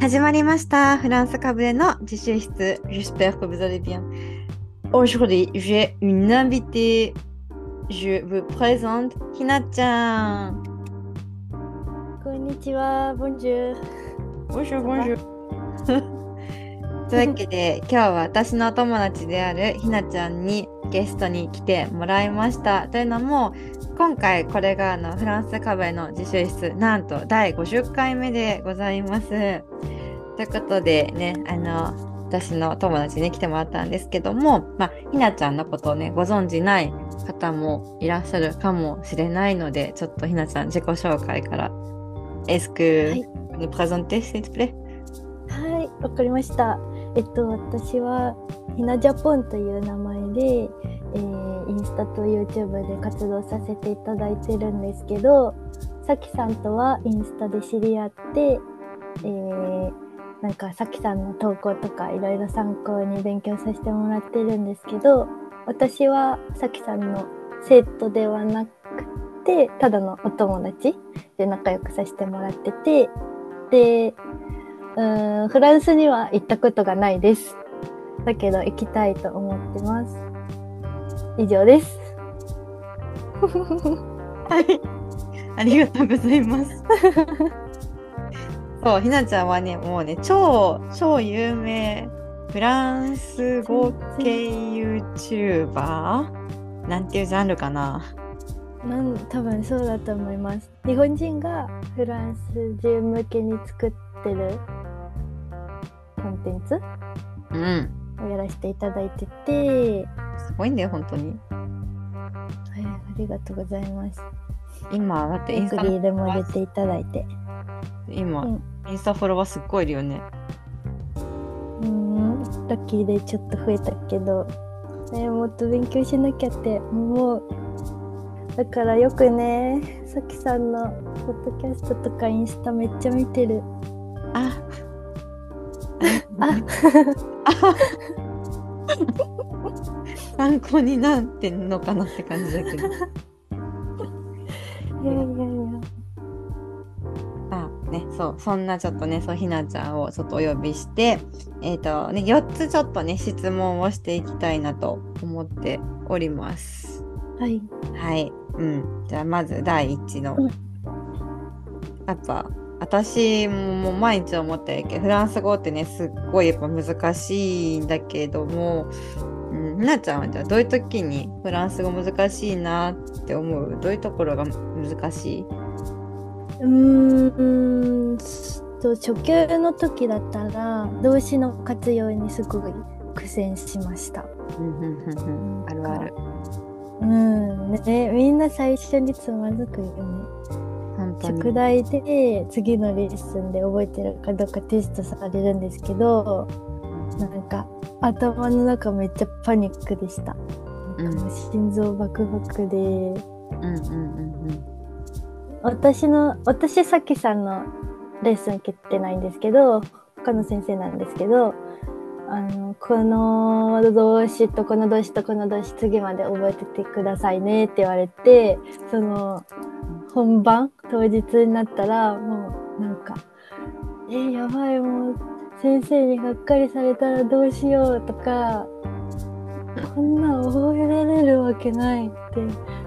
始まりました。フランスカブレの自習室。J'espère que vous allez bien. Aujourd'hui, j'ai une invitée. Je vous présente ひなちゃん。こんにちは、ボンジュール。Bonjour, bonjour. というわけで、今日は私のお友達であるひなちゃんにゲストに来てもらいました。というのも、今回これがあのフランスカブレの自習室、なんと第50回目でございます。ということでね、あの、私の友達に来てもらったんですけども、まあ、ひなちゃんのことをね、ご存じない方もいらっしゃるかもしれないので、ちょっとひなちゃん自己紹介から。Est-ce que はい vous nous présentez, s'il te plaît? はい、わかりました。えっと、私は、ひなジャポンという名前で、えーインスタと YouTube で活動させていただいてるんですけど、さきさんとはインスタで知り合って、えーなんかさきさんの投稿とかいろいろ参考に勉強させてもらってるんですけど、私はさきさんの生徒ではなくて、ただのお友達で仲良くさせてもらってて、で、うん、フランスには行ったことがないです。だけど行きたいと思ってます。以上です。はい。ありがとうございます。そう、ひなちゃんはね、もうね、超、超有名フランス語系 YouTuber? なんていうジャンルかな？なん多分そうだと思います。日本人がフランス人向けに作ってるコンテンツ？うん。をやらせていただいてて、すごいんだよ、本当に。はい、ありがとうございます。今、だってインスタリでも入れていただいて。今、うんインスタフォロワーすっごいいるよね。うーん、ラッキーでちょっと増えたけど、ね、もっと勉強しなきゃって思う。だからよくね、さきさんのポッドキャストとかインスタめっちゃ見てる。あ、あ、参考になってんのかなって感じだけど。いやいやいや。あね、そう、そんなちょっとね、そう、ひなちゃんをちょっとお呼びして、えっ、とね、4つちょっとね、質問をしていきたいなと思っております。はい。はい。うん。じゃあ、まず第一の。うんやっぱ、私も毎日思ってるけど、フランス語ってね、すっごいやっぱ難しいんだけども、うん、ひなちゃんはじゃあどういう時にフランス語難しいなって思う？どういうところが難しい？うーんと初級の時だったら動詞の活用にすごい苦戦しました。あるある。うん、ね、みんな最初につまずくよね。宿題で次のレッスンで覚えてるかどうかテストされるんですけどなんか頭の中めっちゃパニックでした。なんか心臓バクバクでうんうんうんうん。私の私さきさんのレッスン受けてないんですけど他の先生なんですけどあのこの動詞とこの動詞とこの動詞次まで覚えててくださいねって言われてその本番当日になったらもうなんか「えやばいもう先生にがっかりされたらどうしよう」とか「こんなん覚えられるわけない」って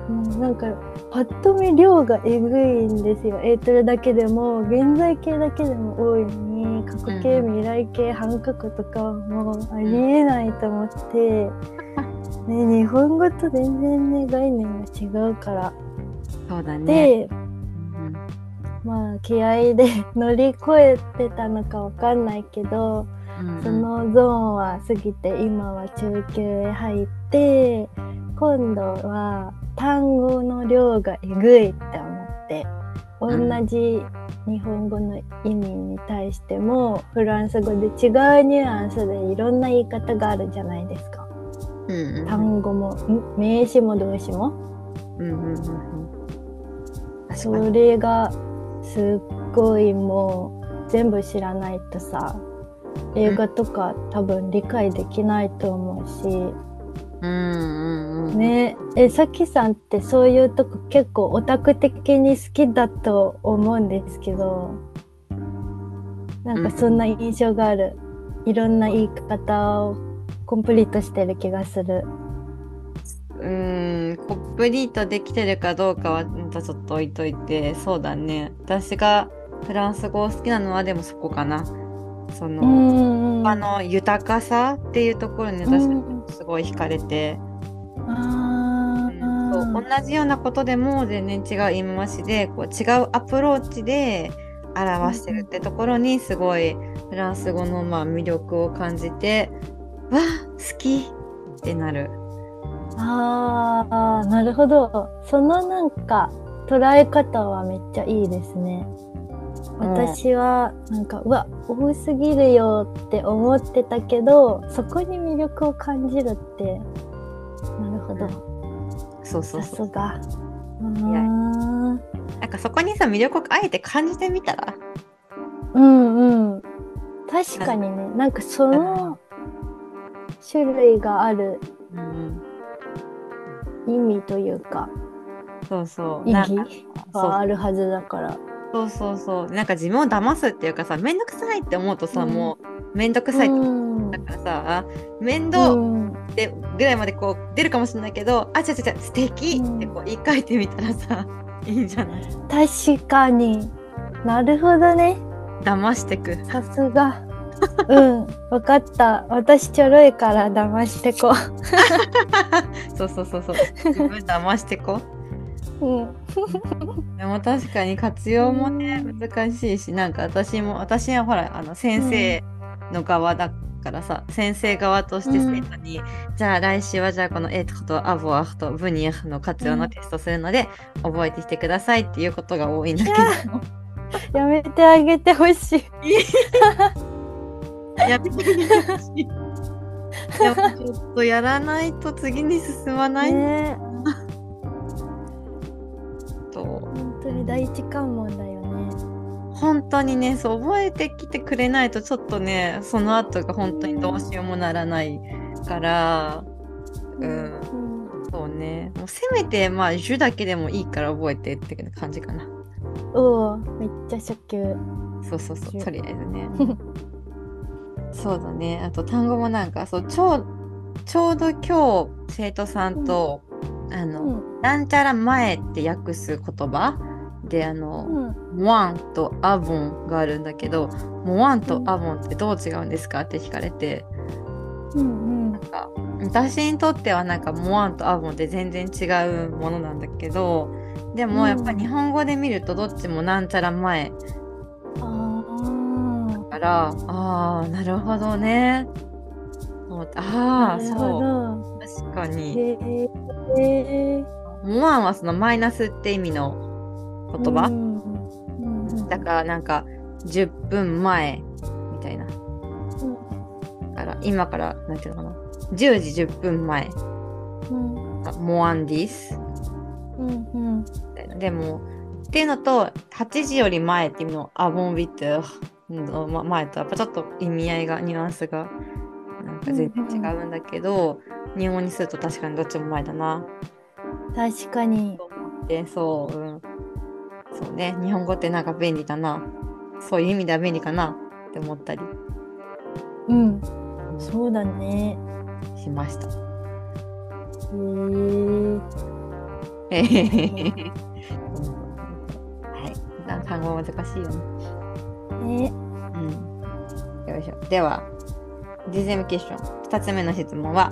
もうなんかパッと見量がえぐいんですよ。エートルだけでも現在形だけでも多いのに過去形、うん未来形半角とかはもうありえないと思って、ね、日本語と全然ね概念が違うから。そうだね。まあ気合で乗り越えてたのかわかんないけど、うんうんそのゾーンは過ぎて今は中級へ入って今度は単語の量がえぐいって思って同じ日本語の意味に対してもフランス語で違うニュアンスでいろんな言い方があるじゃないですか。うんうん単語もん名詞も動詞も。うんうんうんそにれがすっごいもう全部知らないとさ映画とか多分理解できないと思うし、うんうんうん。ね。えさきさんってそういうとこ結構オタク的に好きだと思うんですけどなんかそんな印象がある、いろんな言い方をコンプリートしてる気がする。うーんコンプリートできてるかどうかはまたちょっと置いといてそうだね。私がフランス語を好きなのはでもそこかな。その、んあの豊かさっていうところに私うん。すごい惹かれて、あそう同じようなことでも全然違う言い回しでこう違うアプローチで表してるってところにすごいフランス語のまあ魅力を感じてわあ好きってなる。ああ、なるほど。そのなんか捉え方はめっちゃいいですね。私はなんか、うわ、多すぎるよって思ってたけど、そこに魅力を感じるって、なるほど。そうそうそう。さすが。うーいやんなんかそこにさ魅力をあえて感じてみたら？うんうん。確かにね、なんかその種類があるうん意味というか、そうそう。意義はあるはずだから。そうそうそう。なんか自分を騙すっていうかさ、めんどくさいって思うとさ、うん。もうめんどくさいってうん。だからさ、あ面倒うん。ってぐらいまでこう出るかもしれないけど、あ、違う違う違う、素敵ってこう言い換えてみたらさ、いいんじゃない。確かに。なるほどね。騙してく。さすがうんわかった。私ちょろいから騙してこ そうそうそうそう。自分騙してこ。う、うん、でも確かに活用もね、うん。難しいし、なんか私も、私はほら、あの先生の側だからさ、先生側として生徒に、じゃあ来週はじゃあこのエトとアボアとブニアの活用のテストするので、覚えてきてくださいっていうことが多いんだけど。やめてあげてほしいやめてほしい。でもちょっとやらないと次に進まない。ね。と。本当に第一関門だよね。本当にねそう覚えてきてくれないとちょっとねその後が本当にどうしようもならないから。うん。うん。そうね。もうせめてまあ「ジュ」だけでもいいから覚えてって感じかな。おおめっちゃ初級。そうそうそう。とりあえずね そうだね。あと単語もなんかそうちょうちょうど今日生徒さんと、あの、うん。なんちゃら前って訳す言葉？であの、うん。モアンとアボンがあるんだけど、モアンとアボンってどう違うんですか？って聞かれて、うん。なんか私にとってはなんかモアンとアボンって全然違うものなんだけど、でもやっぱ日本語で見るとどっちもなんちゃら前から、ああ、なるほどね。ああ、そう。ど確かに。モアンはそのマイナスって意味の言葉、うんうんだからなんか10分前みたいな。うんだから今から、なんていうのかな。10時10分前。うんモアンディス？うんうん。でも、っていうのと、8時より前っていうのアボンビットのま前とやっぱちょっと意味合いが、ニュアンスがなんか全然違うんだけど、日本語にすると確かにどっちも前だな。確かにで、そう、うん。そうね、日本語ってなんか便利だな。そういう意味では便利かなって思ったりうんそうだねしました。へえ はい。な単語難しいよね。ねうん。よいしょ。では、ディズムクエスチョン。2つ目の質問は、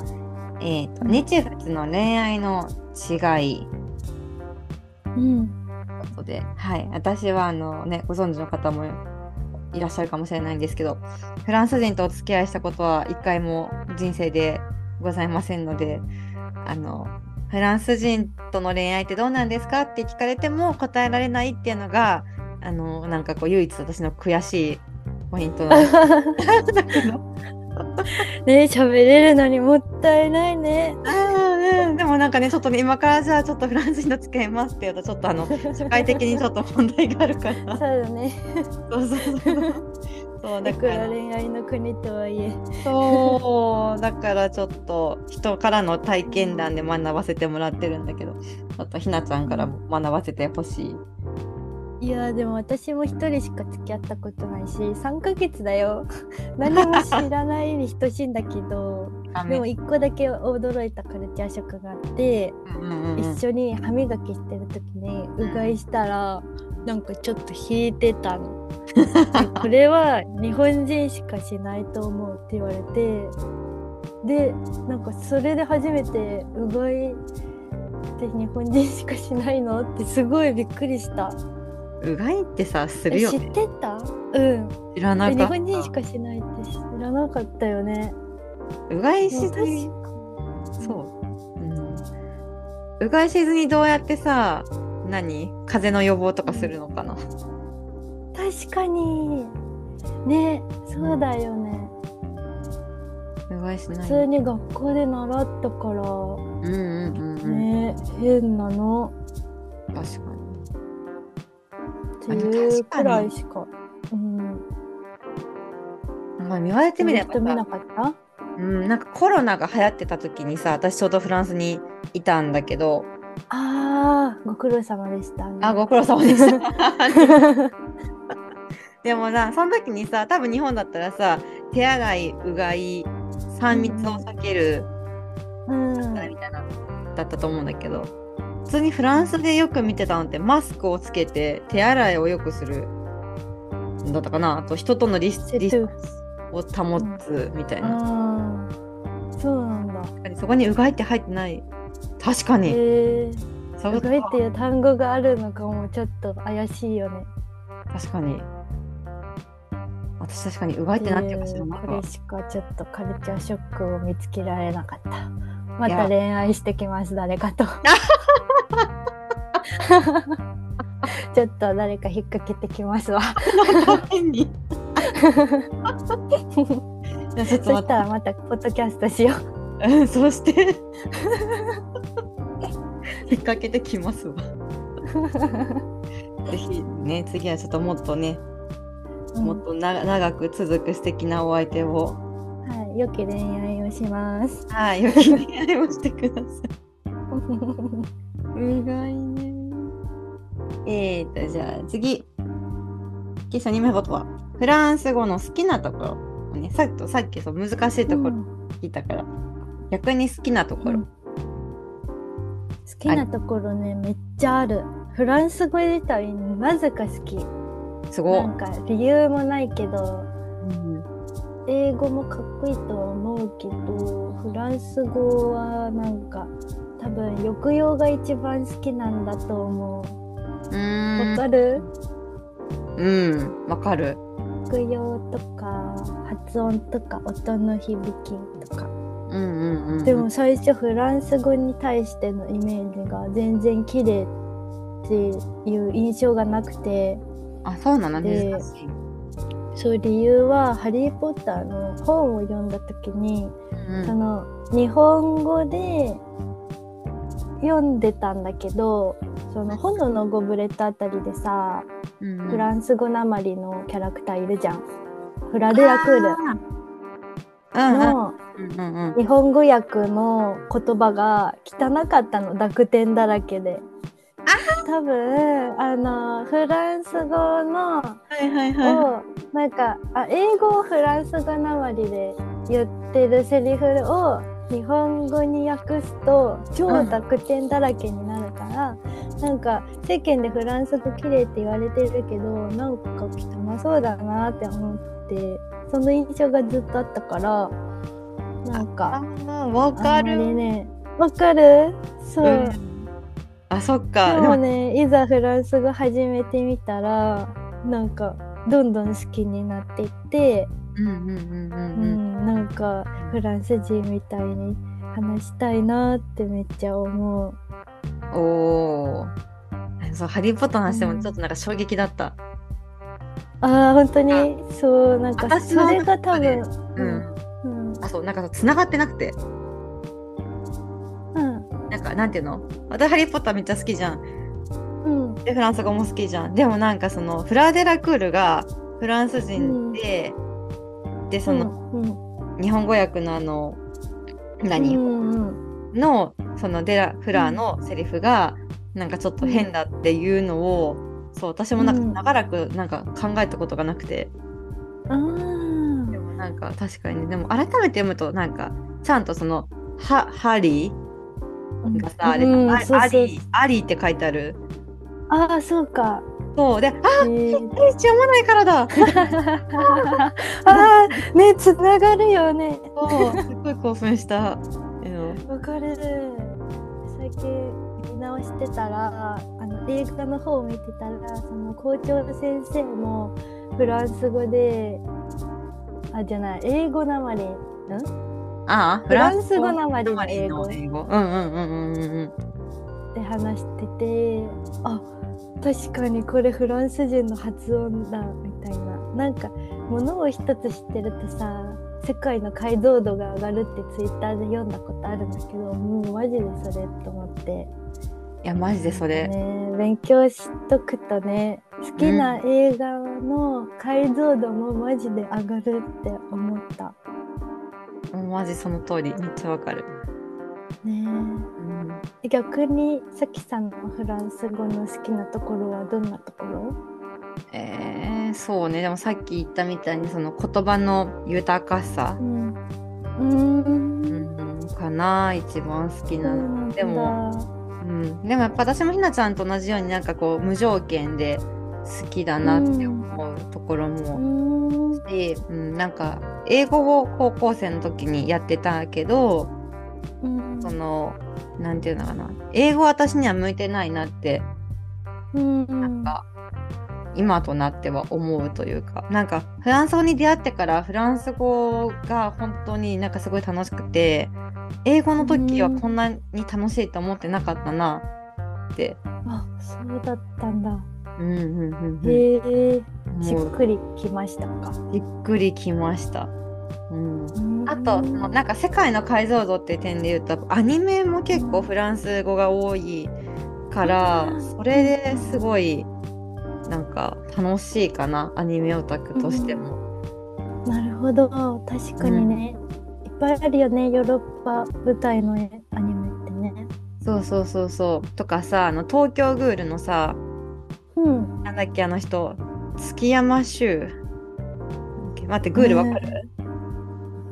えっ、と、日仏の恋愛の違いうんことで、はい。私は、あのね、ご存知の方もいらっしゃるかもしれないんですけど、フランス人とお付き合いしたことは一回も人生でございませんので、あの、フランス人との恋愛ってどうなんですかって聞かれても答えられないっていうのがあのなんかこう唯一私の悔しいポイントなんだけどね喋れるのにもったいないね。うん、でもなんかねちょっとね今からじゃあちょっとフランス人と付き合いますって言うとちょっとあの 社会的にちょっと問題があるからそうだね。そうそうそうそうだからら恋愛の国とはいえ。そうだからちょっと人からの体験談で学ばせてもらってるんだけどちょっとひなちゃんからも学ばせてほしい。いやでも私も一人しか付き合ったことないし3ヶ月だよ。何も知らないに等しいんだけど でも一個だけ驚いたカルチャーショックがあって、一緒に歯磨きしてる時にうがいしたらなんかちょっと引いてたの。で これは日本人しかしないと思うって言われてでなんかそれで初めてうがいって日本人しかしないの？ってすごいびっくりした。うがいってさするよ。ねえ知ってた？うん。知らなかった。え日本人しかしないって知らなかったよね。うがいしず確に。そう、うん、うがいしずにどうやってさ何？風邪の予防とかするのかな？確かに。ねそうだよね。うがいしない。普通に学校で習ったから。うんうんうんうん、ね変なの。確かにっていうくらいしか。うん。まあ言われてみれば人見なさ、かった？うん、なんかコロナが流行ってた時にさ私ちょうどフランスにいたんだけどああ、ご苦労様でした、ね。あご苦労様でしたでもなその時にさ多分日本だったらさ手洗いうがい3密を避ける、うん。みたいなだったと思うんだけど普通にフランスでよく見てたのってマスクをつけて手洗いをよくするだったかなあと人とのリスリスを保つみたいな、ああ、そうなんだ。確かにそこにうがいって入ってない確かに、へえ。そううがいっていう単語があるのかもちょっと怪しいよね。確かに私確かにうがいって何ていうか知らなこかっれしかちょっとカルチャーショックを見つけられなかった。また恋愛してきます、誰かと。ちょっと誰か引っ掛けてきますわ。そしたらまたポッドキャストしよう。てうんそうして引っ掛けてきますわぜひね次はちょっともっとねもっとな長く続く素敵なお相手をはい、良き恋愛をします。はいよき恋愛をしてください。うがいね。えーとじゃあ次。キス2名ことはフランス語の好きなところ。をねさっきさっきそう難しいところ。聞いたから、逆に好きなところ、うん好きなところね、めっちゃある。フランス語自体なぜか好き。すごい。なんか理由もないけど、うん英語もかっこいいとは思うけど、フランス語はなんか多分抑揚が一番好きなんだと思う。わかる？うんわかる。抑揚とか発音とか音の響きとか。うんうんうん。でも最初フランス語に対してのイメージが全然綺麗っていう印象がなくて。あそうなの？で難しい、そう理由は「ハリー・ポッター」の本を読んだ時に、うん。その日本語で読んでたんだけどその「炎のゴブレット」あたりでさうんうん。フランス語なまりのキャラクターいるじゃん。フラデラクール。の日本語訳の言葉が汚かったの。濁点だらけで。多分あのフランス語のはいはいはい。をなんかあ英語をフランス語なまりで言ってるセリフを日本語に訳すと超濁点だらけになるから、なんか世間でフランス語綺麗って言われてるけどなんか汚そうだなって思ってその印象がずっとあったからなんかあわかる、ね。わかる？そう、うんあそっか。でもねいざフランス語始めてみたらなんかどんどん好きになっていって、うんうんうんううん。ん、なんかフランス人みたいに話したいなってめっちゃ思う。うんおおそうハリー・ポッターの話でもちょっとなんか衝撃だった、ああ本当に？そうなんかそれが多分うん。うん。あ、そう、なんか繋がってなくて。うんなんか、なんていうの？私、ハリー・ポッターめっちゃ好きじゃん。うん。で、フランス語も好きじゃん。でもなんかその、フラーデラクールがフランス人で、で、その、うん日本語訳のあの、何、うんうん。の、そのデラ、フラーのセリフが、なんかちょっと変だっていうのを、そう、私もなんかうん。長らくなんか考えたことがなくて、でもなんか確かに、でも改めて読むと、なんか、ちゃんとその、は、ハリーがさ、あれ、うんあそうそう。アリー、アリーって書いてある。ああそうか。そう、で、あ、へー。読まないからだ。ああねつながるよね。そう、すごい興奮した。うんわかる。最近見直してたらあの映画の方を見てたらその校長先生もフランス語であじゃない英語なまりん？ああ、フランス語なまりの英語の英語。うんうんうんうんうんうん。で話しててあ確かにこれフランス人の発音だみたいななんかものを一つ知ってるとさ世界の解像度が上がるってツイッターで読んだことあるんだけどもうマジでそれと思って。いや、マジでそれ。ね、勉強しとくとね好きな映画の解像度もマジで上がるって思った。もうマジその通り、めっちゃわかる。ねうんえ逆にさきさんのフランス語の好きなところはどんなところ？えー、そうね。でもさっき言ったみたいに、その言葉の豊かさう、ん。うん、かな、一番好きなの。でも、うん、でもやっぱ私もひなちゃんと同じようになんかこう無条件で好きだなって思うところうもん。で、うん、なんか英語を高校生の時にやってたけどうん。そのなんていうのかな英語私には向いてないなってうん。なんか今となっては思うというかなんかフランス語に出会ってからフランス語が本当になんかすごい楽しくて英語の時はこんなに楽しいと思ってなかったなって。あ、そうだったんだ。うんうんうんうんへえ。しもうっくりきましたか？じっくりきました。うん、うんあと、なんか世界の解像度っていう点で言うとアニメも結構フランス語が多いから、うんそれですごいなんか楽しいかなアニメオタクとしても。なるほど。確かにね。いっぱいあるよね。ヨーロッパ舞台の絵アニメってね。そうそうそうそう。とかさあの東京グールのさうん。なんだっけあの人月山修待ってグールわかる、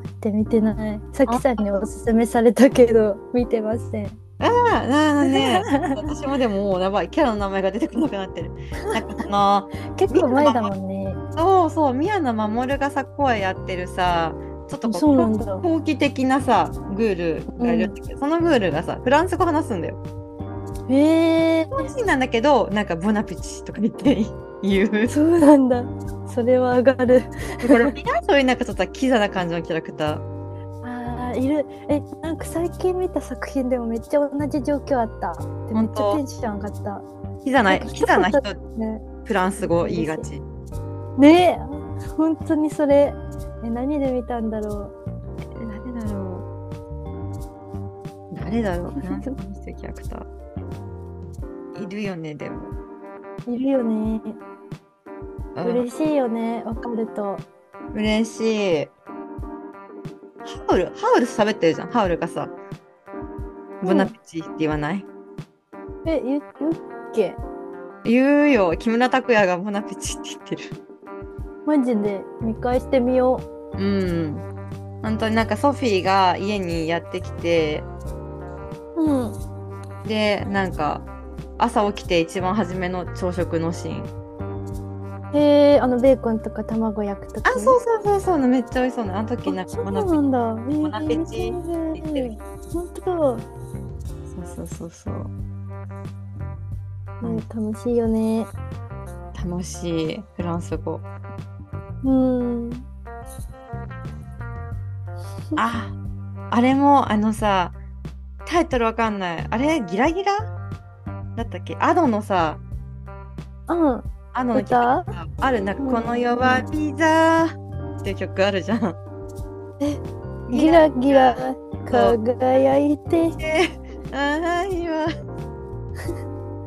って見てない。さきさんにおすすめされたけど、見てません。ああ、なあね、私もでももうやばい、キャラの名前が出てこなくなってる。なんかその、結構前だもんね。そうそう、宮野真守がさ、声やってるさ、ちょっとこそう後期的なさ、グールがいるんだけど、そのグールがさ、フランス語話すんだよ。へえフランス人なんだけど、なんか、ボナペチとか言って言う。そうなんだ。それは上がる。これ、皆そういうなんかちょっとキザな感じのキャラクター。ああ、いる。え、なんか最近見た作品でもめっちゃ同じ状況あった。でめっちゃテンション上がった。キザな、キザな人、ね。フランス語言いがち。ねえ、本当にそれ。え、何で見たんだろ誰だろう誰だろうフランス語にしてるキャラクター。いるよね、でも。う。いるよね。うん嬉しいよね。わかると。嬉しい。ハウル、ハウル喋ってるじゃん。ハウルがさ、ボナペチって言わない、え、言う言うっけ？言うよ。木村拓哉がボナペチって言ってる。マジで？見返してみようん。本当になんかソフィーが家にやってきて、う。うん。で、なんか朝起きて一番初めの朝食のシーン。へえ、あのベーコンとか卵焼くとき。あ、そうそうそうそう、めっちゃ美味しそうな。あの時なんかあそうボナペチ。なんだ。えーボナペチって言ってる。本当。そうそうそうそう。うんね、楽しいよね。楽しい。フランス語。うん。あ、あれもあのさ、タイトルわかんない。あれ、ギラギラ？だったっけ？アドのさ、うん。アあの歌？ある。なんか、うん。この世はピザっていう曲あるじゃん。ギラギラ輝いて。愛は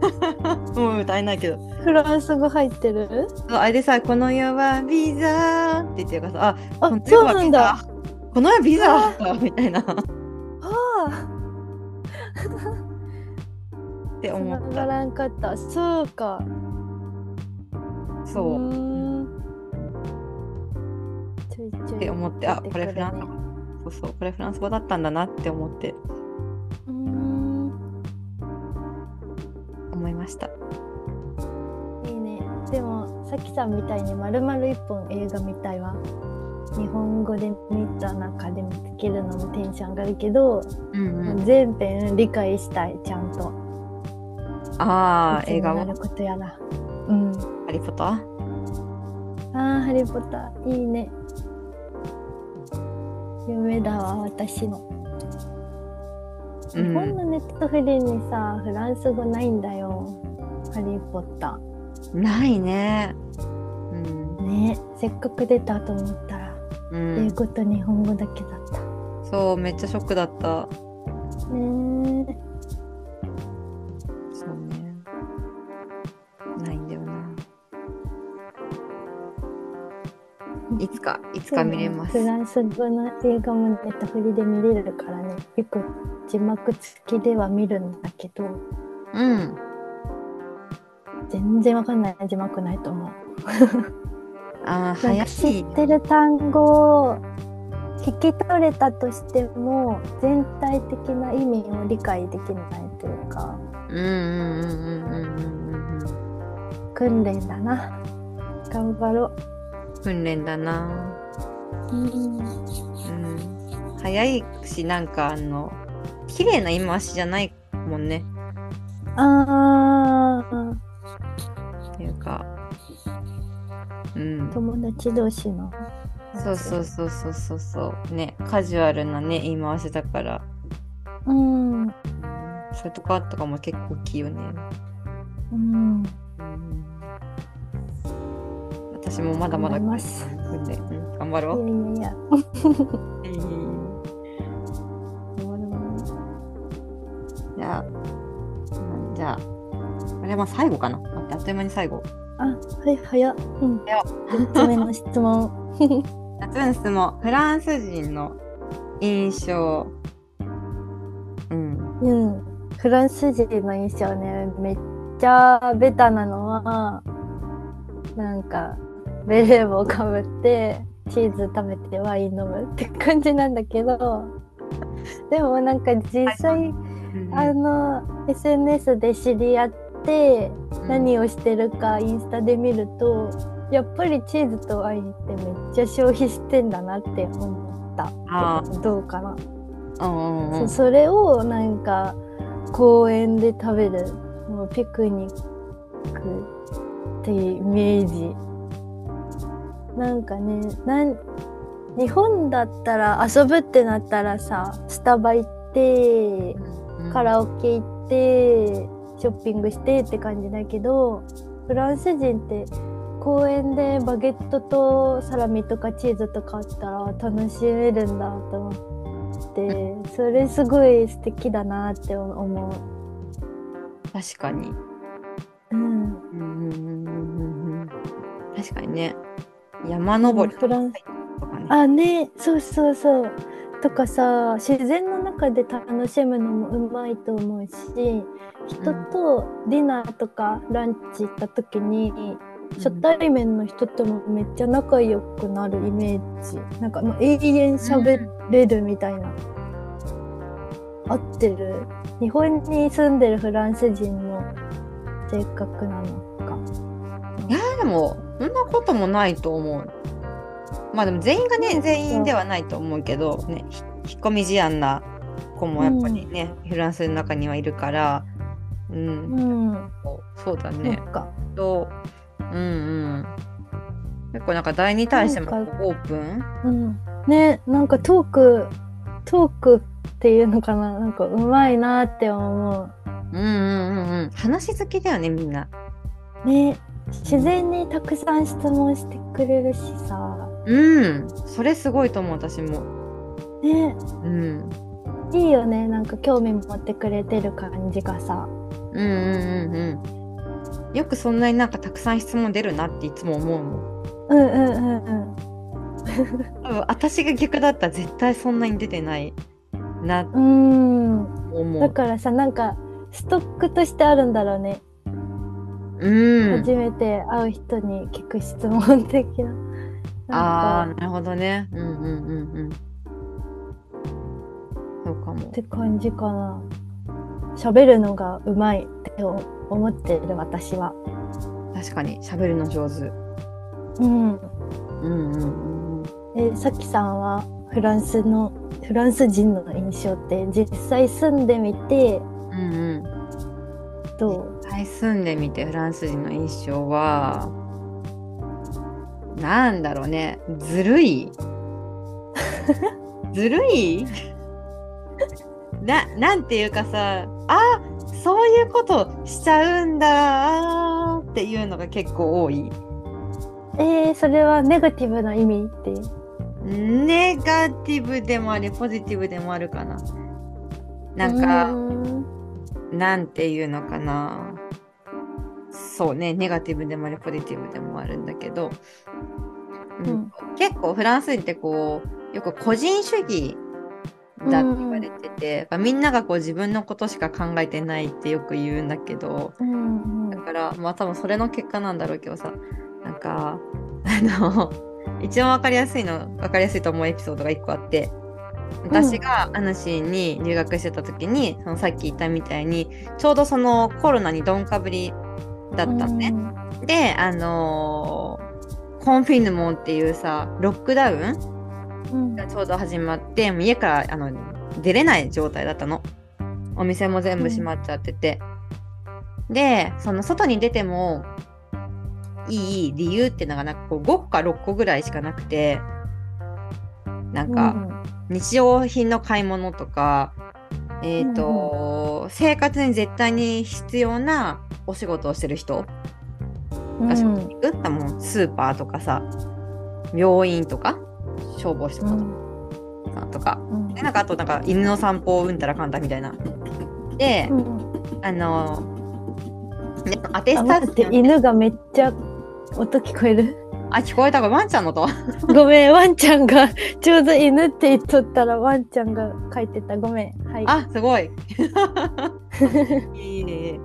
もう歌えないけど。フランス語入ってる？そうあれでさ「この世はビザ」って言ってるからさ「ああこの世そうなんはビこの世はビザ」みたいな。っ あてあ思った。らんかった。そうか。そう。ちょいちょいって思ってあ出これフランス語そうそう。これフランス語だったんだなって思って。うーん。思いました。いいね。でもさきさんみたいに丸々一本映画見たいわ。日本語で見た中で見つけるのもテンション上がるけど、うんうん。全編理解したいちゃんとああ映画はいつになることやらうん「ハリー・ポッタ？ー」あーハリー・ポッタ。ーいいね。夢だわ私の、うん。日本のネットフリにさフランス語ないんだよ。ハリー・ポッタ。ないね。うん。ーね。せっかく出たと思ったら、うん。英語と日本語だけだった。そうめっちゃショックだった。ねそういつかいつか見れます。フランス語の映画もネットフリで見れるからね。よく字幕付きでは見るんだけど。うん。全然わかんない。字幕ないと思う。ああ知いってる単語を聞き取れたとしても全体的な意味を理解できないというかうんうんうんうんうんうんうん。訓練だな。頑張ろ訓練だな。う、うん、うん早いしなんかあの綺麗な言い回しじゃないもんね。あー。っていうかうん。友達同士の。そうそうそうそうそうそう。ねカジュアルなね言い回しだから。うん。うんそういうとことかも結構大きいよね、うんうん、私もまだまだ頑張ろう、いやいやいや。じゃじゃあ、あれは最後かな。あっという間に最後。あはい早っ。うん。早っ。4つ目の質問。夏の質問、フランス人の印象。うん。うん。フランス人の印象ね。めっちゃベタなのはなんかベレー帽かぶってチーズ食べてワイン飲むって感じなんだけどでもなんか実際あの SNS で知り合って何をしてるかインスタで見るとやっぱりチーズとワインってめっちゃ消費してんだなって思った。どどうかな、うんうんうん。それをなんか公園で食べるもうピクニックっていうイメージなんかねなん日本だったら遊ぶってなったらさスタバ行ってうんカラオケ行ってショッピングしてって感じだけどフランス人って公園でバゲットとサラミとかチーズとかあったら楽しめるんだと思ってそれすごい素敵だなって思う。確かに。うん、うんうんうんうんうん確かにね。山登り。とかね。あねそうそうそう。とかさ自然の中で楽しむのもうまいと思うし人とディナーとかランチ行った時に初対面の人ともめっちゃ仲良くなるイメージ。なんかもう永遠喋れるみたいな、合ってる？日本に住んでるフランス人の性格なのか。いやでもそんなこともないと思う。まあでも全員がね全員ではないと思うけどねひ引っ込み思案な子もやっぱりね、フランスの中にはいるから、うん、うん。そうだなね。と、うんうん。結構なんか第二対してもオープン？うん、ねなんかトークトークっていうのかな？なんかうまいなって思う。んうんうんうん。話好きだよねみんな。うね自然にたくさん質問してくれるしさ。うん。それすごいと思う私も。ね。うん。いいよね。なんか興味持ってくれてる感じがさ。うんうんうんうん。よくそんなになんかたくさん質問出るなっていつも思うもん。うんうんうんうん。多分私が逆だったら絶対そんなに出てないなとうん。思う。だからさなんかストックとしてあるんだろうね、うん。初めて会う人に聞く質問的な。なああなるほどね。うんうんうんうん。そうかも。って感じかな。喋るのがうまいって思ってる私は。確かに喋るの上手。うん。うんうんうんうん。えさきさんはフランスのフランス人の印象って実際住んでみてうんうん。ど際住んでみてフランス人の印象はなんだろうね。ずるい。ずるい？ななんていうかさあそういうことしちゃうんだっていうのが結構多い。えー、それはネガティブな意味ってネガティブでもありポジティブでもあるかな。なんうかーん。なんていうのかなそうねネガティブでもありポジティブでもあるんだけど、うん。うん。結構フランス人ってこうよく個人主義だって言われてて、やっぱみんながこう自分のことしか考えてないってよく言うんだけど。うんだからまあ多分それの結果なんだろうけどさなんかあの 一番わかりやすいのわかりやすいと思うエピソードが1個あって。私がアナシーに留学してた時に、そのさっき言ったみたいにちょうどそのコロナにどんかぶりだったのね。であのーコンフィヌモンっていうさロックダウンうん。がちょうど始まってもう家からあの出れない状態だったの。お店も全部閉まっちゃってて、でその外に出てもいい理由っていうのがなんかこう5個か6個ぐらいしかなくて。なんか、日用品の買い物とかえっ、と、生活に絶対に必要なお仕事をしてる人。うん。が仕事に行く、もうスーパーとかさ病院とか消防士とかとか、うん。でなんかあとなんか犬の散歩をうんたらかんだみたいな。で、うん。あのねアテあスタ待って犬がめっちゃ音聞こえるあ聞こえたこれワンちゃんのと ごめんワンちゃんがちょうど犬って言っとったらワンちゃんが書いてた。ごめんはい。あすごい。いいね。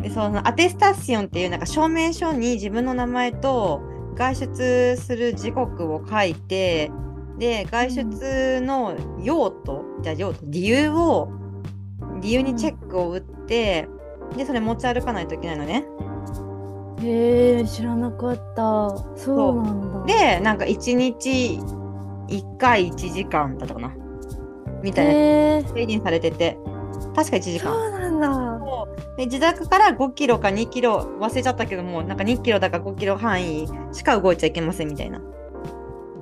でそのアテスタシオンっていうなんか証明書に自分の名前と外出する時刻を書いてで外出の用途、じゃあ用途理由を理由にチェックを打って、でそれ持ち歩かないといけないのね。へえ知らなかった。そうなんだ。でなんか1日1回1時間だったかな。みたいな。制限されてて。確か1時間。そうなんだ。で自宅から5キロか2キロ忘れちゃったけどもなんか2キロだか5キロ範囲しか動いちゃいけませんみたいな。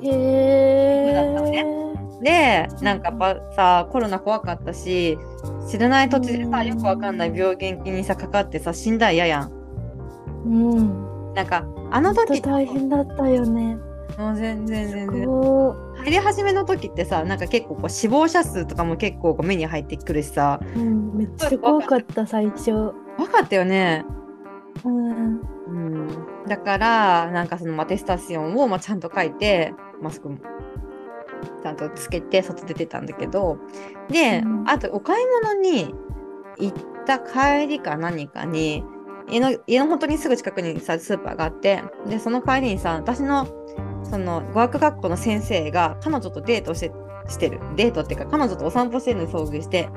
へえ。でなんかやっぱさコロナ怖かったし知らない土地でさよくわかんない病原菌にさかかってさ死んだら嫌やん。うん。なんかあの時大変だったよね。もう全然全然。こ入り始めの時ってさなんか結構こう死亡者数とかも結構こう目に入ってくるしさ。う、うん、めっちゃ怖かった最初。分かったよね。うん。うん、だからなんかそのアテスタシオンをまあちゃんと書いてマスクもちゃんとつけて外出てたんだけど。で、うん。あとお買い物に行った帰りか何かに家の家の本当にすぐ近くにさスーパーがあってでその帰りにさ私のその語学学校の先生が彼女とデートしてしてる。デートっていうか彼女とお散歩してるのに遭遇して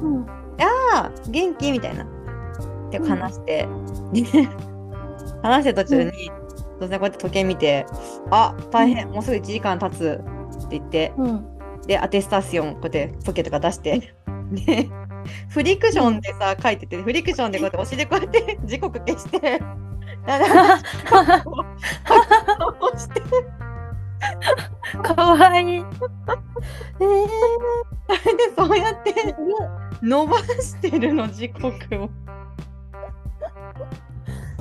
うん。あー元気？みたいな。って話して、で話してる途中に、突然こうやって時計見て「あ大変。もうすぐ1時間経つ」って言ってうん。でアテスタシオンこうやってポケットから出してでフリクションでさ書いててフリクションでこうやってお尻でこうやって時刻消して だから押して。かわいい。えー。でそうやって伸ばしてるの時刻を。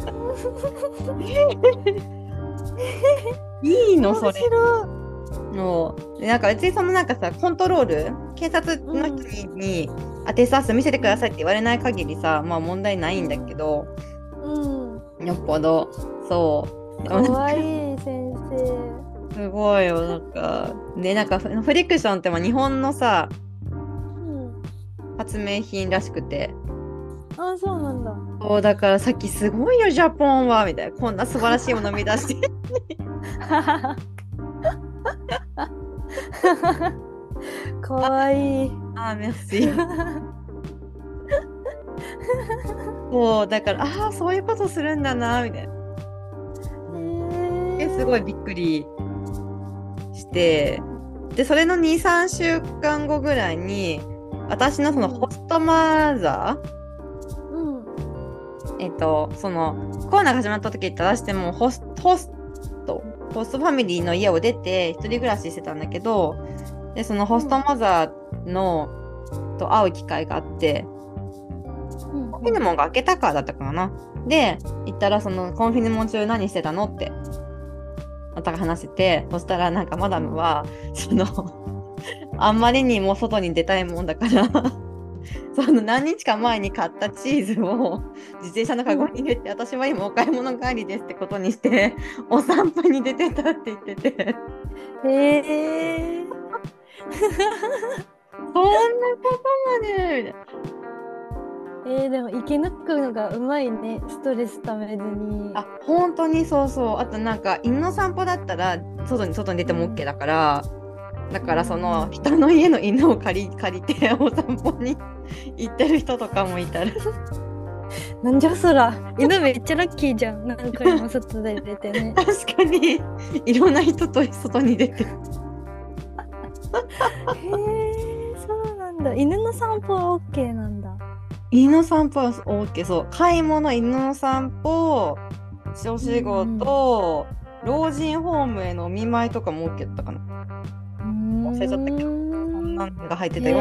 いいのそれ面白のでなんか別にそのなんかさコントロール警察の人に,、に当てさせ見せてくださいって言われない限りさまあ問題ないんだけどうん。よっぽど。そう。かわいい先生。すごいよ。なんかでなんかフフリクションってまあ日本のさうん。発明品らしくて。あそうなんだ。そうだからさっきすごいよジャポンはみたいな。こんな素晴らしいもの生み出して かわいいあーメッシ。そうだからああそういうことするんだなみたいな。えですごいびっくりしてでそれの23週間後ぐらいに私のそのホストマザうん。ー、えっとそのコロナが始まった時って私ってもうホスホストホストファミリーの家を出て一人暮らししてたんだけどでそのホストマザーのと会う機会があってうんコンフィネモンが開けたからだったかな。で、行ったら、そのコンフィネモン中何してたのって、また話してて、そしたらなんかマダムは、その、あんまりにも外に出たいもんだから、その何日か前に買ったチーズを 自転車のカゴに入れて、私は今お買い物帰りですってことにして、お散歩に出てたって言ってて、え。ー、そんなことまで、みたいな。えー、でも生き抜くのがうまいね。ストレスためずに。あ本当にそうそう。あとなんか犬の散歩だったら外に外に出ても OK だからだからその人の家の犬を借り借りてお散歩に 行ってる人とかもいたら。なんじゃそら。犬めっちゃラッキーじゃん。何回も外で出てね。確かに。いろんな人と外に出て。へえそうなんだ。犬の散歩は OK なんだ。犬の散歩は OK そう。買い物犬の散歩お仕事、老人ホームへのお見舞いとかも OK だったかな忘れちゃったけどそそんなのが入ってたよ、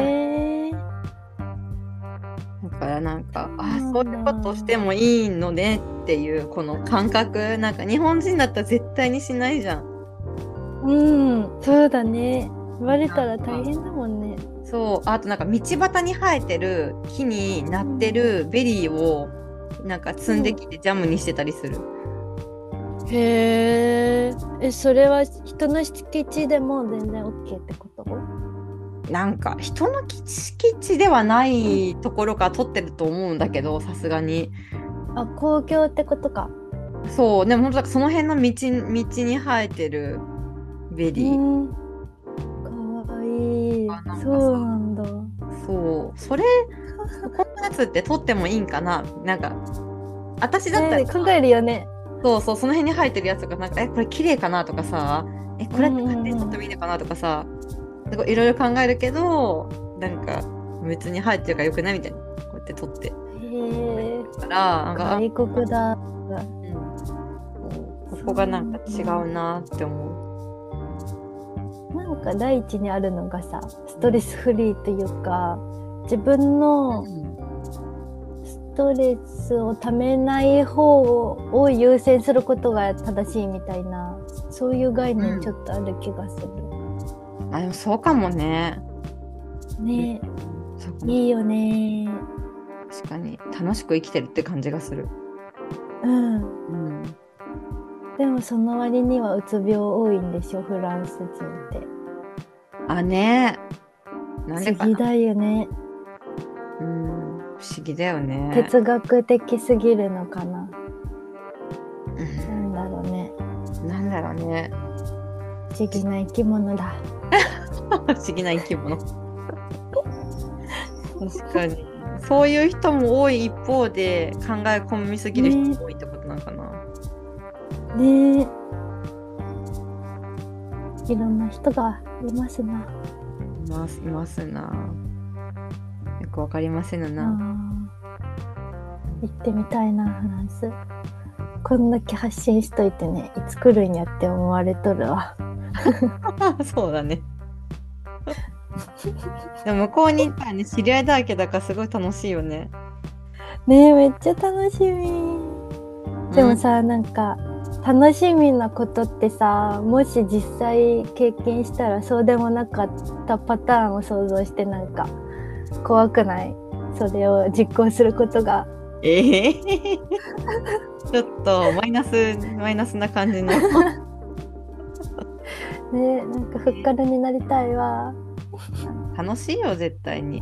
だからなんかあそういうことしてもいいのねっていうこの感覚。なんか日本人だったら絶対にしないじゃん。うんそうだね。言われたら大変だもんね。そう。あとなんか道端に生えてる木になってるベリーをなんか摘んできてジャムにしてたりする、へー。えそれは人の敷地でも全然 OK ってこと？なんか人の敷地ではないところから取ってると思うんだけどさすがに。あ公共ってことか。そうでも本当だからその辺の道道に生えてるベリー、うん。かわいい。そうなんだ。そう。それ こんなやつって取ってもいいんかな？なんか私だったら、ね考えるよねそうそうその辺に生えてるやつとかなんかえこれ綺麗かなとかさえこれってうんうんうん勝手に取ってもいいのかなとかさいいろいろ考えるけどなんか別に生えてるからよくないみたいな。こうやって取って。へえ。から外国だ。うん。ここがなんか違うなって思なんか第一にあるのがさストレスフリーというか自分う。のストレスをためない方を優先することが正しいみたいなそういう概念ちょっとある気がする、あでもそうかもね。ね。いいよね。確かに楽しく生きてるって感じがする。うん。うん。でもその割にはうつ病多いんでしょフランス人って。あね。不なんでだよね。うん不思議だよね。哲学的すぎるのかなうんなんだろうねなんだろうね。不思議な生き物だ 不思議な生き物。確かに。そういう人も多い一方で考え込みすぎる人も多いってことなのかな。ねえいろんな人がいますな。いますいますな。よくわかりませんあな。ー行ってみたいなフランス。こんだけ発信しといてねいつ来るんやって思われとるわ。そうだね。でも向こうに行ったらね知り合いだらけだからすごい楽しいよね。ねえめっちゃ楽しみ。うでもさ、なんか楽しみなことってさもし実際経験したらそうでもなかったパターンを想像してなんか怖くない？それを実行することが。ええ ちょっとマイナスマイナスな感じの。ねなんかふっかるになりたいわ。楽しいよ絶対に、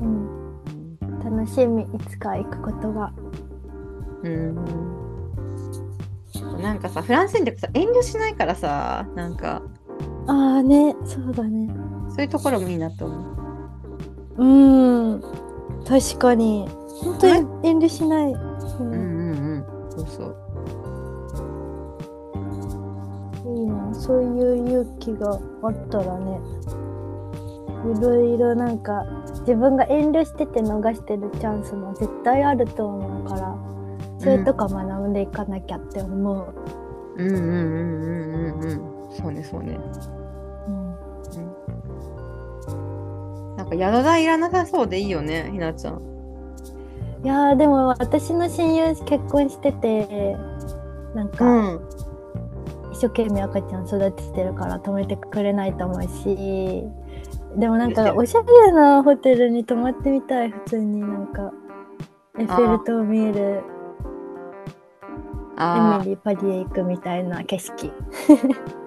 うん。楽しみいつか行くことが。うん、なんかさフランス人ってさ遠慮しないからさなんか。ああねそうだね。そういうところもいいなと思ううん。確かに。本当に遠慮しない、うんうんうん。そうそう。いいな。そういう勇気があったらね。いろいろなんか自分が遠慮してて逃してるチャンスも絶対あると思うからそれとか学んでいかなきゃって思う、うん。うんうんうんうんうん。そうねそうねか宿代いらなさそうでいいよねひなちゃん。いやーでも私の親友結婚しててなんか、ん。一生懸命赤ちゃん育ててるから止めてくれないと思うしでもなんかおしゃれなホテルに泊まってみたい普通になんかエッフェル塔見えるエあミリーパリへ行くみたいな景色。ー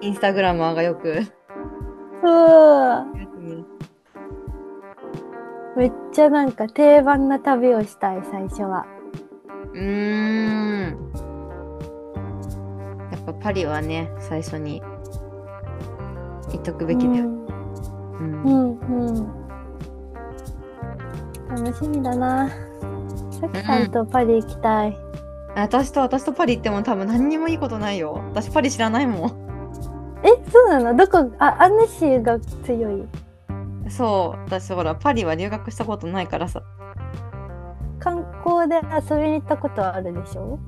インスタグラマーがよく。そうめっちゃなんか定番な旅をしたい最初は。うーん。やっぱパリはね最初に行っとくべきだよ、うん。うんうん。うん。楽しみだなさきさん。とパリ行きたい、私と私とパリ行っても多分何にもいいことないよ私パリ知らないもん。えそうなのどこあアンネシーが強いそう私ほらパリは留学したことないからさ。観光で遊びに行ったことあるでしょ？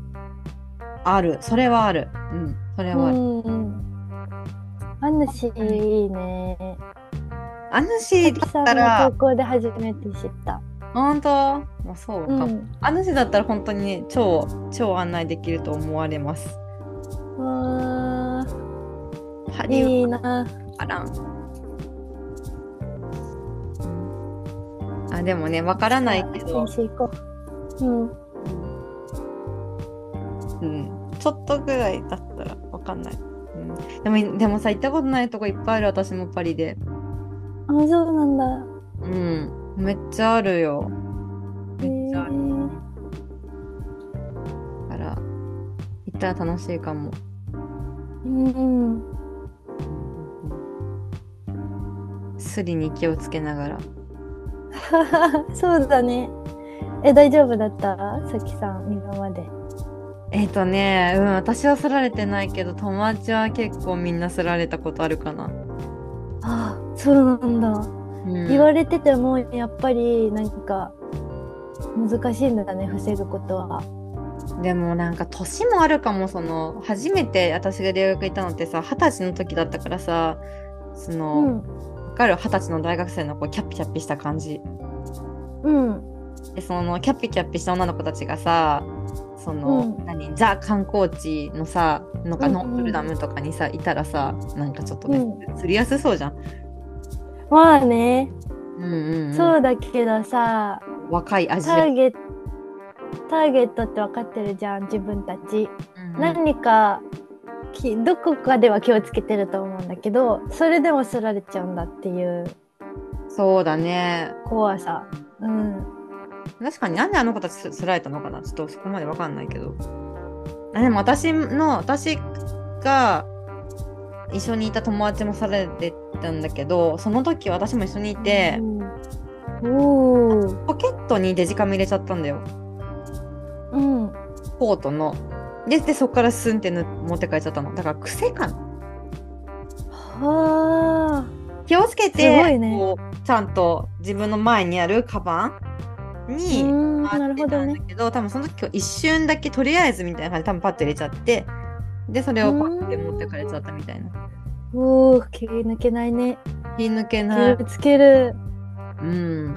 ある。それはある。うん。それはある、アンネシーいいね。あのしだったら投稿で初めて知った。本当？もうそうか。ん。あのしだったら本当にね超超案内できると思われます。わー。パリは。いいな。あらんあでもねわからないけど。先、週行こう。うん。うん、ちょっとぐらいだったらわかんない、うん、でもでもさ行ったことないとこいっぱいある私もパリで。あそうなんだ。うん。めっちゃあるよ。めっちゃあるへーから行ったら楽しいかも。うん。うん。スリに気をつけながら そうだね。え大丈夫だった？さきさん今まで。えっ、とねうん私はすられてないけど友達は結構みんなすられたことあるかな、あそうなんだ。うん、言われててもやっぱりなんか難しいんだね防ぐことは。でもなんか年もあるかもその初めて私が留学行ったのってさ二十歳の時だったからさその、うん。わかる二十歳の大学生のこうキャッピキャッピした感じ。うん。でそのキャッピキャッピした女の子たちがさその、うん。何ザ観光地のさなんかうんノートルダムとかにさいたらさなんかちょっとね、う釣りやすそうじゃん。まあね、うんうんうん、そうだけどさ若いアジア。ターゲットターゲットって分かってるじゃん自分たち。うんうん。何かきどこかでは気をつけてると思うんだけどそれでもすられちゃうんだっていうそうだね。怖さ。うん確かになんであの子たちすすられたのかな？ちょっとそこまでわかんないけど。あでも私の私が一緒にいた友達もされてたんだけどその時私も一緒にいて、おおポケットにデジカメ入れちゃったんだようんコートの。ででそこからスンってぬ持って帰っちゃったのだから癖かな。はあ。気をつけすごて、いね。こうちゃんと自分の前にあるカバンにうんあってたなるほどね。んだけど多分その時一瞬だけとりあえずみたいな感じで多分パッと入れちゃってでそれをパッて持ってかれちゃったみたいな。おお気抜けないね。気抜けない。気をつける。うん。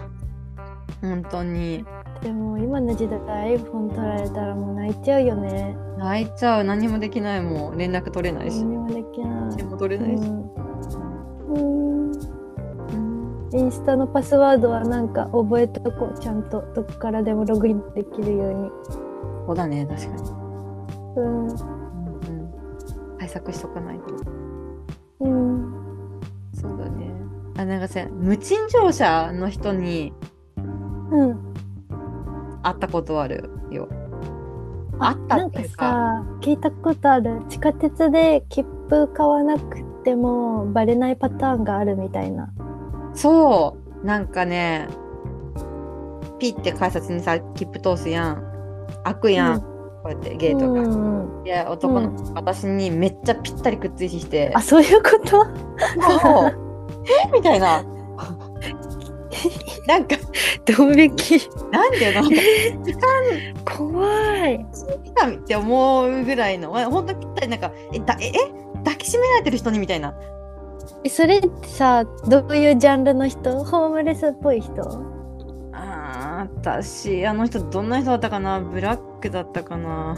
本当にでも今の時代 iPhone 取られたらもう泣いちゃうよね。泣いちゃう。何もできないもん。連絡取れないし。何もできない。写真も撮れないし、うん。うん。うんインスタのパスワードはなんか覚えとこう。ちゃんとどこからでもログインできるように。そうだね。確かに、うん。うんうん、対策しとかないと。うん。そうだね。あなんかさ無賃乗車の人にうん。会ったことあるよ。あったなんかっていうか。さ聞いたことある。地下鉄で切符買わなくてもバレないパターンがあるみたいな。そう。なんかねピッて改札にさ切符通すやん。開くやん、うん。こうやってゲートが、うんうんで男の子、私にめっちゃぴったりくっついてきて。あそういうこと？そう。え？みたいな なんかドン引き。なんていうの怖い。って思うぐらいの。まあ本当ぴったりなんかえだええ？抱きしめられてる人にみたいな。えそれってさどういうジャンルの人？ホームレスっぽい人？あー私あの人どんな人だったかな？ブラックだったかな？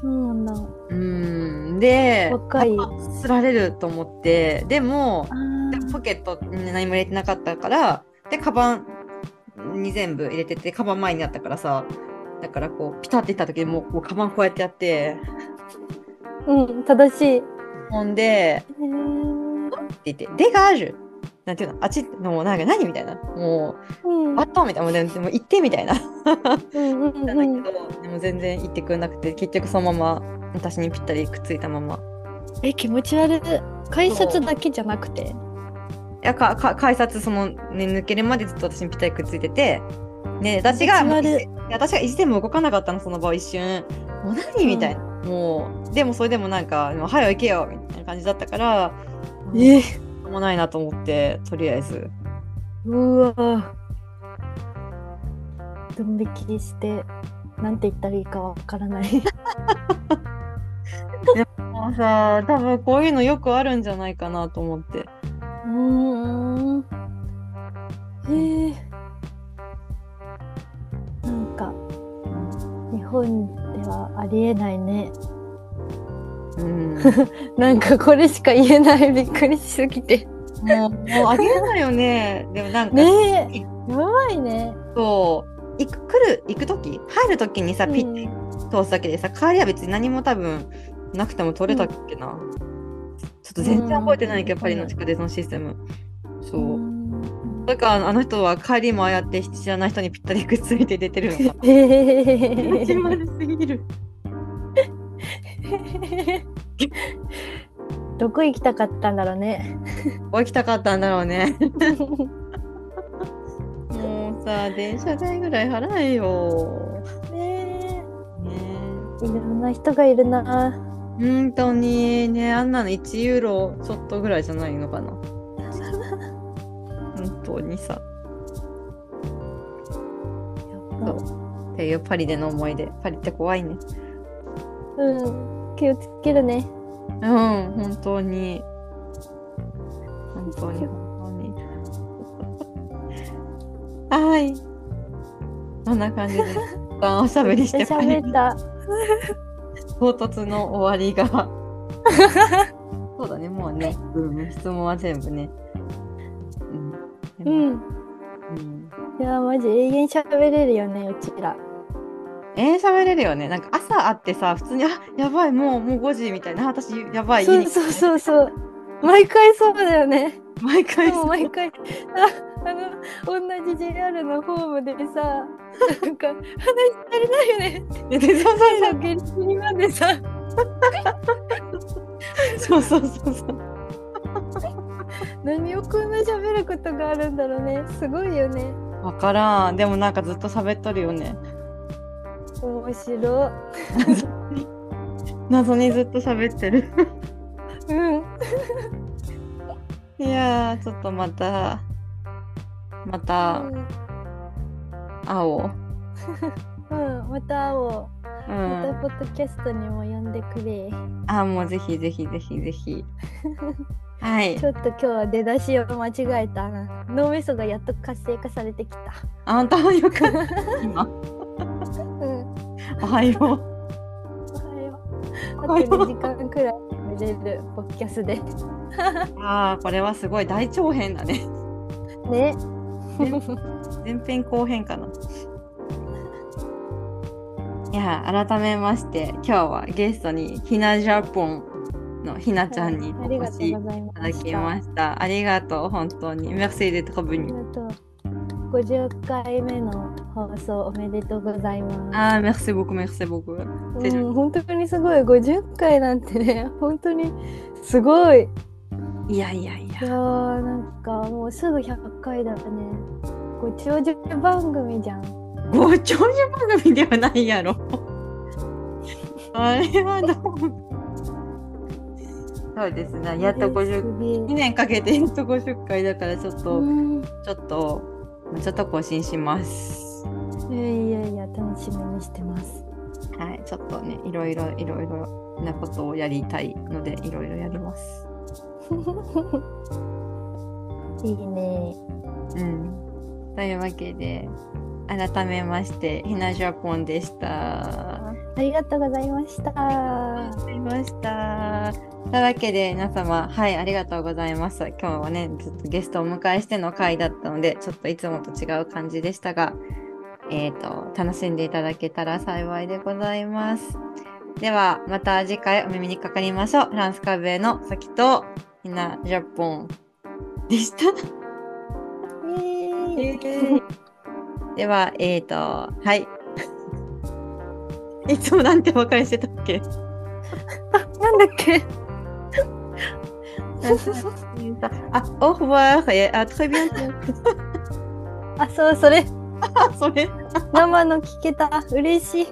そうなんだ。うん。で若い。あすられると思って。でもあでポケットに何も入れてなかったからでカバンに全部入れててカバン前にあったからさだからこうピタっていった時にもうこうカバンこうやってやって。うん正しい。ほんでって言って「でがある」なんていうのあっちのもうなんか何みたいな。もうん。う「あっと」みたいなもうでも行ってみたいな。うんうんなんだけど、うんでも全然行ってくれなくて結局そのまま私にぴったりくっついたまま。え気持ち悪い。改札だけじゃなくて？いやかか改札その、ね、抜けるまでずっと私にぴったりくっついてて、ね、私が私が意地でも動かなかったのその場を一瞬。もう何？みたいな、もうでもそれでもなんか「もう早よ行けよ」みたいな感じだったから。え？しょうもないなと思ってとりあえず。うわ。ドン引きしてなんて言ったらいいかわからない。もうさ多分こういうのよくあるんじゃないかなと思ってうーん。へえ。なんか日本ではありえないね。うん なんかこれしか言えないびっくりしすぎて。もうもうありえないよねでもなんか、ねえ。やばいね。そう行く来る行く時？入る時にさピッて通すだけでさ帰りは別に何も多分なくても取れたっけな、ちょっと全然覚えてないけど、うん。パリの地下鉄のシステム。そう。う、ん。だからあの人は帰りもああやって知らない人にぴったりくっついて出てるのか。へ気持ち悪すぎる。どこ行きたかったんだろうね。起きたかったんだろうね。もうさ電車代ぐらい払えよ。ねねえ。いろんな人がいるな。本当にねあんなの1ユーロちょっとぐらいじゃないのかな。本当にさ。そうっていうパリでの思い出。パリって怖いね。うん。気をつけるね。うん本当に。本当に本当に。はい。こんな感じで おしゃべりしてまいり喋った。唐突の終わりが そうだねもうね、うん、質問は全部ねうんうん。うんいや、マジ永遠喋れるよね、うちら。えー、喋れるよね。なんか朝会ってさ、普通に、あやばい、もう、もう5時みたいな、あ私、やばい、そうそうそうそう。毎回そうだよね。毎回でも毎回、ああの、同じ JR のホームでさ、なんか、話足りないよねって。でそう最後、ゲリにまでさ、そうそうそうそう。何をこんな喋ることがあるんだろうね。すごいよね。わからん。でもなんかずっと喋っとるよね。面白謎にずっと喋ってる。い。うん。いやー、ちょっとまた、また会おう。うん、また会おう。うまたん。ポッドキャストにも呼んでくれ。あ、もうぜひぜひぜひぜひ。はいち。ょっと今日は出だしを間違えたな。脳みそがやっと活性化されてきた。あんたはよかった。今。うん。おはよう。おはよう。あと2時間くらい寝れるポッキャスで。ああ、これはすごい大長編だね。ね。前編後編かな。いや、改めまして、今日はゲストにひなジャポンのひなちゃんにお越しいただき。ました。ありがとう、本当に。Merci d'être あ venu. りがとう。50回目の放送おめでとうございます。ああ、merci beaucoup, merci beaucoup. うん、本当にすごい50回なんてね本当にすごいいやいやいいやや。ーなんかもうすぐ100回だねご長寿番組じゃんご長寿番組ではないやろ。あれはどう？そうですね。やっと50、2す年かけてやっと50回だからちょっと、うんちょっと、ちょっと更新します。いやいやいや楽しみにしてますはい、ちょっとね、いろいろいろいろなことをやりたいので、いろいろやります。いいねうん。というわけで、改めまして、ひなジャポンでした。ありがとうございましたありがとうございました。というわけで、皆様、はい、ありがとうございます。今日はね、ずっとゲストをお迎えしての回だったので、ちょっといつもと違う感じでしたが、えっ、と、楽しんでいただけたら幸いでございます。では、また次回お耳にかかりましょう。フランスカベのさきと、ひなジャポンでした？では、えっ、と、はい。いつもなんてお別れしてたっけ？なんだっけ？あ、au revoir et à très bientôt. あそうそれあ、それ？生の聞けた嬉しい